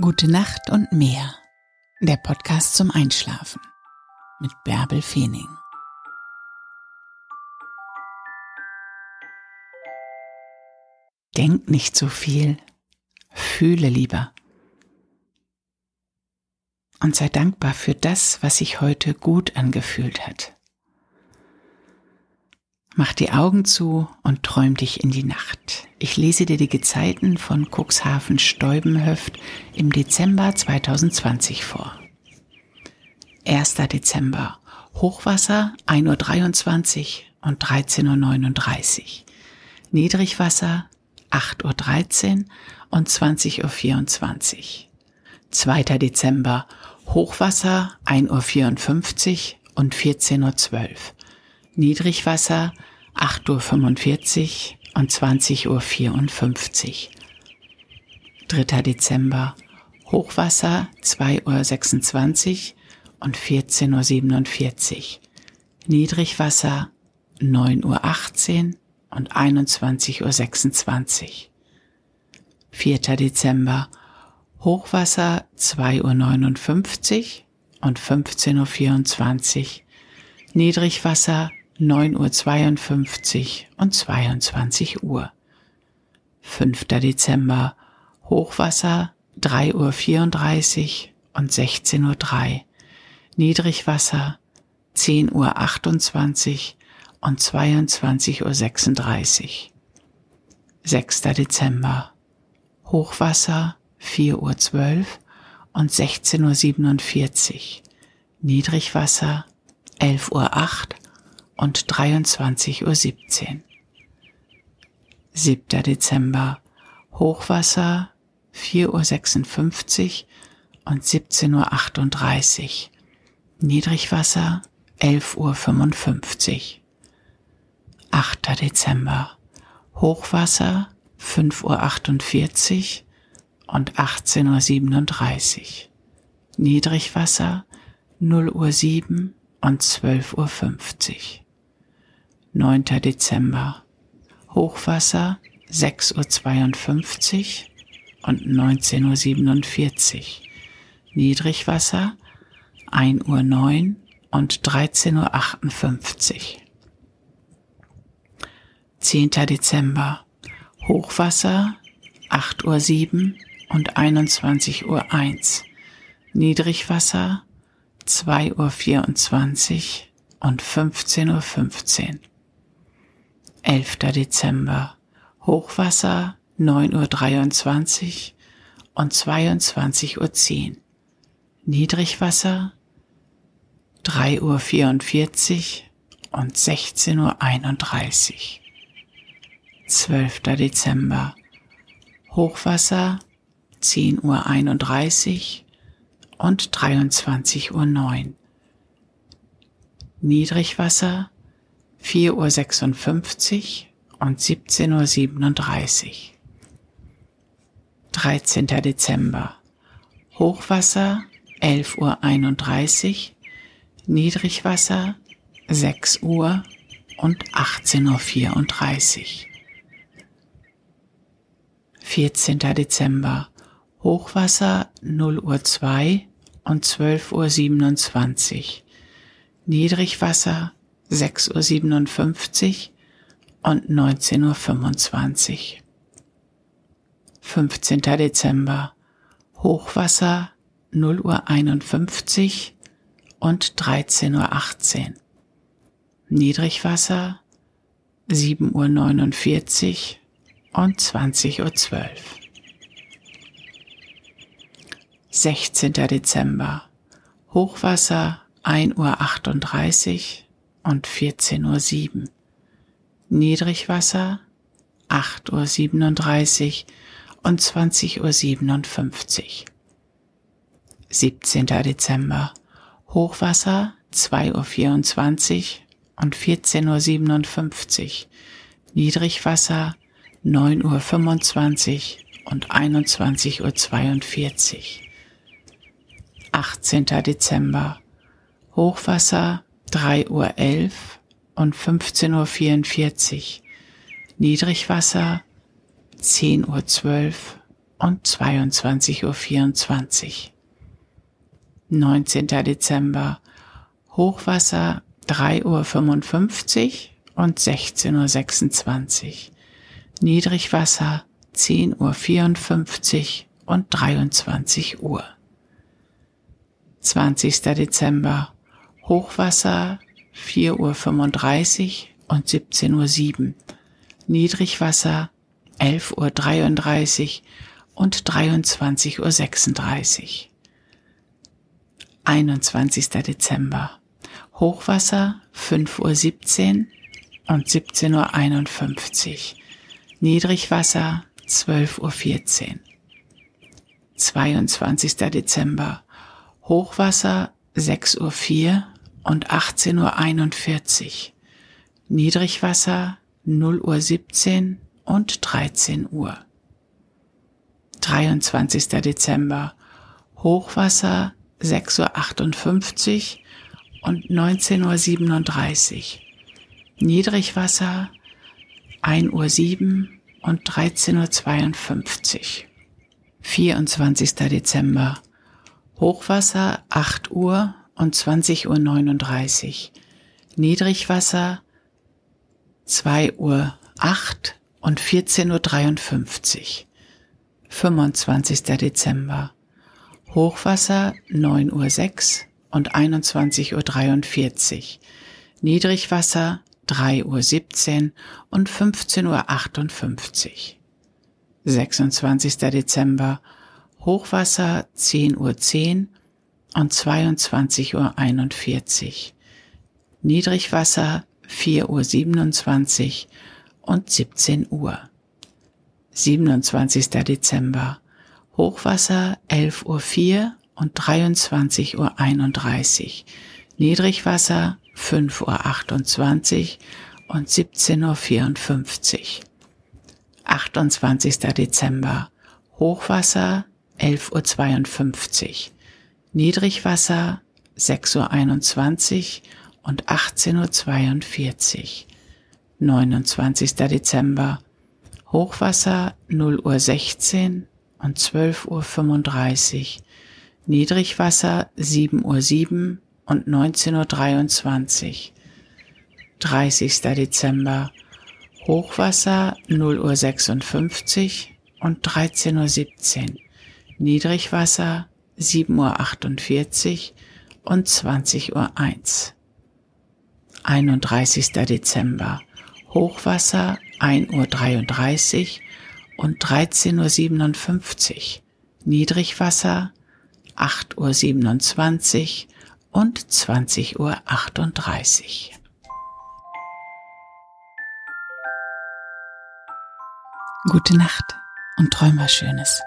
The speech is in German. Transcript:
Gute Nacht und mehr. Der Podcast zum Einschlafen mit Bärbel Feening. Denk nicht so viel, fühle lieber. Und sei dankbar für das, was sich heute gut angefühlt hat. Mach die Augen zu und träum dich in die Nacht. Ich lese dir die Gezeiten von Cuxhaven Steubenhöft im Dezember 2020 vor. 1. Dezember. Hochwasser 1.23 Uhr und 13.39 Uhr. Niedrigwasser 8.13 Uhr und 20.24 Uhr. 2. Dezember. Hochwasser 1.54 Uhr und 14.12 Uhr. Niedrigwasser 8.45 Uhr und 20.54 Uhr. 3. Dezember Hochwasser 2.26 Uhr und 14.47 Uhr. Niedrigwasser 9.18 Uhr und 21.26 Uhr. 4. Dezember Hochwasser 2.59 Uhr und 15.24 Uhr. Niedrigwasser 9.52 Uhr und 22 Uhr. 5. Dezember Hochwasser 3.34 Uhr und 16.03 Uhr. Niedrigwasser 10.28 Uhr und 22.36 Uhr. 6. Dezember Hochwasser 4.12 Uhr und 16.47 Uhr. Niedrigwasser 11.08 Uhr und 23.17 Uhr. 7. Dezember Hochwasser 4.56 Uhr und 17.38 Uhr. Niedrigwasser 11.55 Uhr. 8. Dezember Hochwasser 5.48 Uhr und 18.37 Uhr. Niedrigwasser 0.07 Uhr und 12.50 Uhr. 9. Dezember. Hochwasser 6.52 Uhr und 19.47 Uhr. Niedrigwasser 1.09 Uhr und 13.58 Uhr. 10. Dezember. Hochwasser 8.07 Uhr und 21.01 Uhr. Niedrigwasser 2.24 Uhr und 15.15 Uhr. 11. Dezember. Hochwasser 9.23 Uhr und 22.10 Uhr. Niedrigwasser 3.44 Uhr und 16.31 Uhr. 12. Dezember. Hochwasser 10.31 Uhr und 23.09 Uhr. Niedrigwasser 4.56 Uhr und 17.37 Uhr. 13. Dezember. Hochwasser 11.31 Uhr, Niedrigwasser 6 Uhr und 18.34 Uhr. 14. Dezember. Hochwasser 0 Uhr 2 und 12.27 Uhr. Niedrigwasser 6.57 Uhr und 19.25 Uhr. 15. Dezember. Hochwasser 0 Uhr 51 und 13.18 Uhr. Niedrigwasser 7 Uhr 49 und 20.12 Uhr. 16. Dezember. Hochwasser 1.38 Uhr und 14.07 Uhr. Niedrigwasser 8.37 Uhr und 20.57 Uhr. 17. Dezember. Hochwasser 2.24 Uhr und 14.57 Uhr. Niedrigwasser 9.25 Uhr und 21.42 Uhr. 18. Dezember. Hochwasser 3.11 Uhr und 15.44 Uhr. Niedrigwasser 10.12 Uhr und 22.24 Uhr. 19. Dezember Hochwasser 3.55 Uhr und 16.26 Uhr. Niedrigwasser 10.54 Uhr und 23 Uhr. 20. Dezember Hochwasser 4.35 Uhr und 17.07 Uhr. Niedrigwasser 11.33 Uhr und 23.36 Uhr. 21. Dezember. Hochwasser 5.17 Uhr und 17.51 Uhr. Niedrigwasser 12.14 Uhr. 22. Dezember. Hochwasser 6.04 Uhr und 18.41 Uhr. Niedrigwasser 0 Uhr 17 und 13 Uhr. 23. Dezember. Hochwasser 6.58 Uhr und 19.37 Uhr. Niedrigwasser 1 Uhr 7 und 13.52 Uhr. 24. Dezember. Hochwasser 8 Uhr und 20.39 Uhr. Niedrigwasser 2 Uhr 8 und 14.53 Uhr. 25. Dezember. Hochwasser 9 Uhr 6 und 21.43 Uhr. Niedrigwasser 3 Uhr 17 und 15.58 Uhr. 26. Dezember. Hochwasser 10 Uhr 10 und 22.41 Uhr. Niedrigwasser 4 Uhr 27 und 17 Uhr. 27. Dezember. Hochwasser 11 Uhr 4 und 23 Uhr 31. Niedrigwasser 5 Uhr 28 und 17 Uhr 54. 28. Dezember. Hochwasser 11 Uhr 52. Niedrigwasser 6 Uhr 21 und 18.42 Uhr. 29. Dezember. Hochwasser 0 Uhr 16 und 12 Uhr 35. Niedrigwasser 7 Uhr 7 und 19.23 Uhr. 30. Dezember. Hochwasser 0 Uhr 56 und 13.17 Uhr. Niedrigwasser 7 Uhr 48 und 20 Uhr 1. 31. Dezember. Hochwasser 1 Uhr 33 und 13.57 Uhr. Niedrigwasser 8 Uhr 27 und 20 Uhr 38. Gute Nacht und träum was Schönes.